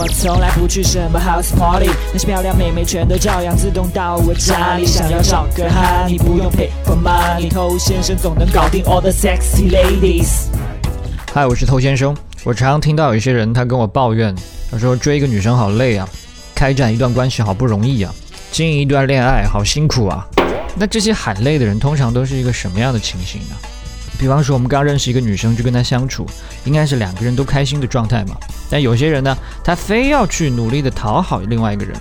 我从来不去什么 house party，那些漂亮妹妹全都照样自动到我家里。想要找个哈，你不用 pay for money，偷先生总能搞定 all the sexy ladies。嗨，我是偷先生。我常常听到有一些人他跟我抱怨，他说追一个女生好累啊，开展一段关系好不容易啊，经营一段恋爱好辛苦啊。那这些喊累的人通常都是一个什么样的情形呢？比方说，我们刚认识一个女生，就跟她相处，应该是两个人都开心的状态嘛。但有些人呢，他非要去努力的讨好另外一个人。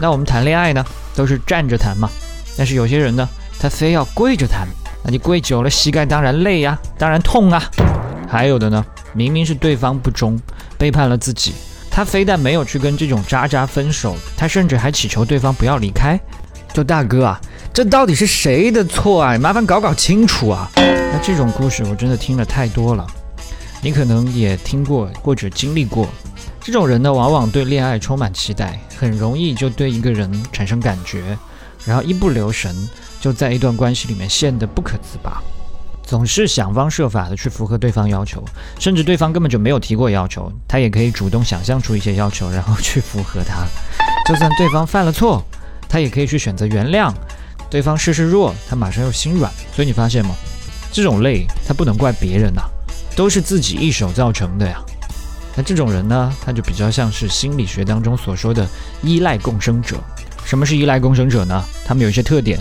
那我们谈恋爱呢，都是站着谈嘛。但是有些人呢，他非要跪着谈。那你跪久了，膝盖当然累呀，当然痛啊。还有的呢，明明是对方不忠，背叛了自己，他非但没有去跟这种渣渣分手，他甚至还祈求对方不要离开。就大哥啊，这到底是谁的错啊？麻烦搞搞清楚啊！那这种故事我真的听了太多了，你可能也听过或者经历过。这种人呢，往往对恋爱充满期待，很容易就对一个人产生感觉，然后一不留神就在一段关系里面陷得不可自拔，总是想方设法的去符合对方要求，甚至对方根本就没有提过要求，他也可以主动想象出一些要求，然后去符合他。就算对方犯了错。他也可以去选择原谅对方，事事弱，他马上又心软。所以你发现吗？这种累，他不能怪别人呐，都是自己一手造成的呀。那这种人呢，他就比较像是心理学当中所说的依赖共生者。什么是依赖共生者呢？他们有一些特点，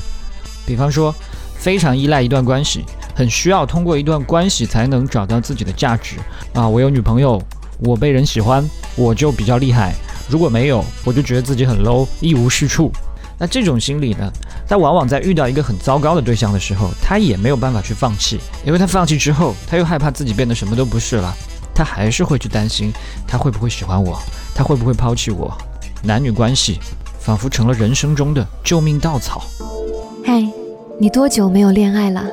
比方说非常依赖一段关系，很需要通过一段关系才能找到自己的价值啊。我有女朋友，我被人喜欢，我就比较厉害；如果没有，我就觉得自己很 low，一无是处。那这种心理呢？他往往在遇到一个很糟糕的对象的时候，他也没有办法去放弃，因为他放弃之后，他又害怕自己变得什么都不是了，他还是会去担心他会不会喜欢我，他会不会抛弃我。男女关系仿佛成了人生中的救命稻草。嗨，你多久没有恋爱了？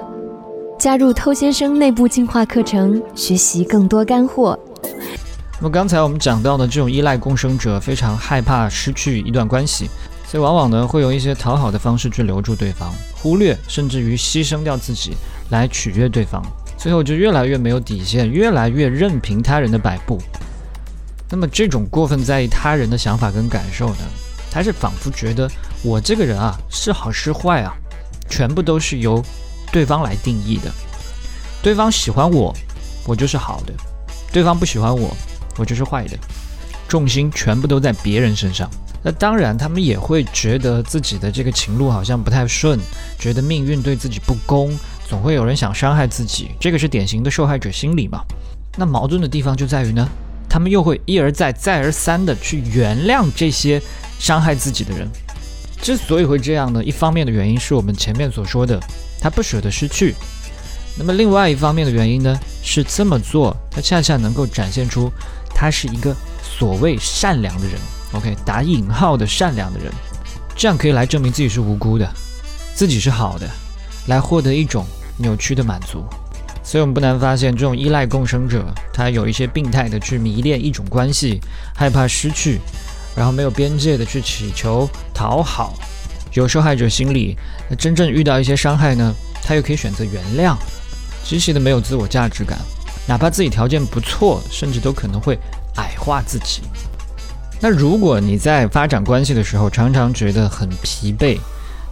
加入偷先生内部进化课程，学习更多干货。那么刚才我们讲到的这种依赖共生者，非常害怕失去一段关系。所以往往呢，会用一些讨好的方式去留住对方，忽略甚至于牺牲掉自己来取悦对方，最后就越来越没有底线，越来越任凭他人的摆布。那么这种过分在意他人的想法跟感受呢，他是仿佛觉得我这个人啊是好是坏啊，全部都是由对方来定义的。对方喜欢我，我就是好的；对方不喜欢我，我就是坏的。重心全部都在别人身上。那当然，他们也会觉得自己的这个情路好像不太顺，觉得命运对自己不公，总会有人想伤害自己，这个是典型的受害者心理嘛。那矛盾的地方就在于呢，他们又会一而再、再而三的去原谅这些伤害自己的人。之所以会这样呢，一方面的原因是我们前面所说的，他不舍得失去；那么另外一方面的原因呢，是这么做，他恰恰能够展现出他是一个所谓善良的人。OK，打引号的善良的人，这样可以来证明自己是无辜的，自己是好的，来获得一种扭曲的满足。所以，我们不难发现，这种依赖共生者，他有一些病态的去迷恋一种关系，害怕失去，然后没有边界的去祈求讨好，有受害者心理。那真正遇到一些伤害呢，他又可以选择原谅，极其的没有自我价值感，哪怕自己条件不错，甚至都可能会矮化自己。那如果你在发展关系的时候常常觉得很疲惫，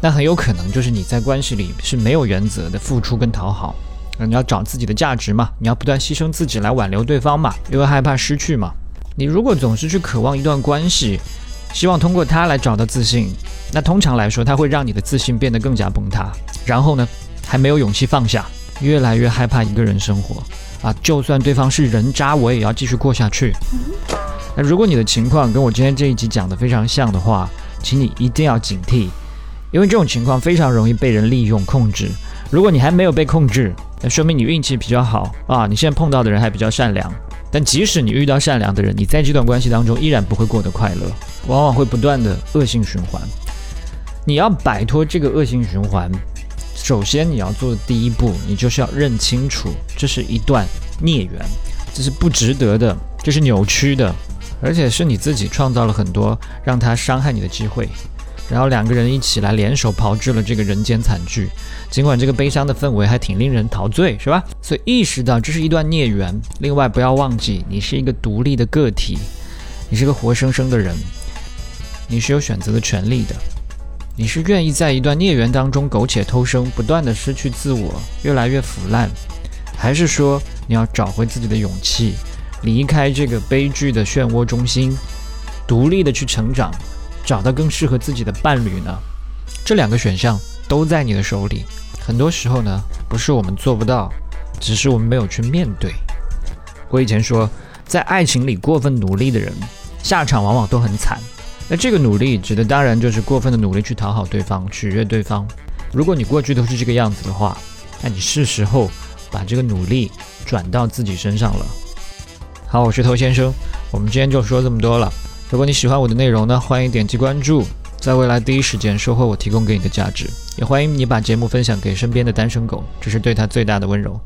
那很有可能就是你在关系里是没有原则的付出跟讨好。你要找自己的价值嘛，你要不断牺牲自己来挽留对方嘛，因为害怕失去嘛。你如果总是去渴望一段关系，希望通过它来找到自信，那通常来说，它会让你的自信变得更加崩塌。然后呢，还没有勇气放下，越来越害怕一个人生活啊，就算对方是人渣，我也要继续过下去。那如果你的情况跟我今天这一集讲的非常像的话，请你一定要警惕，因为这种情况非常容易被人利用控制。如果你还没有被控制，那说明你运气比较好啊，你现在碰到的人还比较善良。但即使你遇到善良的人，你在这段关系当中依然不会过得快乐，往往会不断的恶性循环。你要摆脱这个恶性循环，首先你要做的第一步，你就是要认清楚，这是一段孽缘，这是不值得的，这是扭曲的。而且是你自己创造了很多让他伤害你的机会，然后两个人一起来联手炮制了这个人间惨剧。尽管这个悲伤的氛围还挺令人陶醉，是吧？所以意识到这是一段孽缘。另外，不要忘记你是一个独立的个体，你是个活生生的人，你是有选择的权利的。你是愿意在一段孽缘当中苟且偷生，不断的失去自我，越来越腐烂，还是说你要找回自己的勇气，离开这个悲剧的漩涡中心，独立的去成长，找到更适合自己的伴侣呢？这两个选项都在你的手里。很多时候呢，不是我们做不到，只是我们没有去面对。我以前说，在爱情里过分努力的人，下场往往都很惨。那这个努力指的当然就是过分的努力去讨好对方、取悦对方。如果你过去都是这个样子的话，那你是时候把这个努力转到自己身上了。好，我是头先生，我们今天就说这么多了。如果你喜欢我的内容呢，欢迎点击关注，在未来第一时间收获我提供给你的价值。也欢迎你把节目分享给身边的单身狗，这是对他最大的温柔。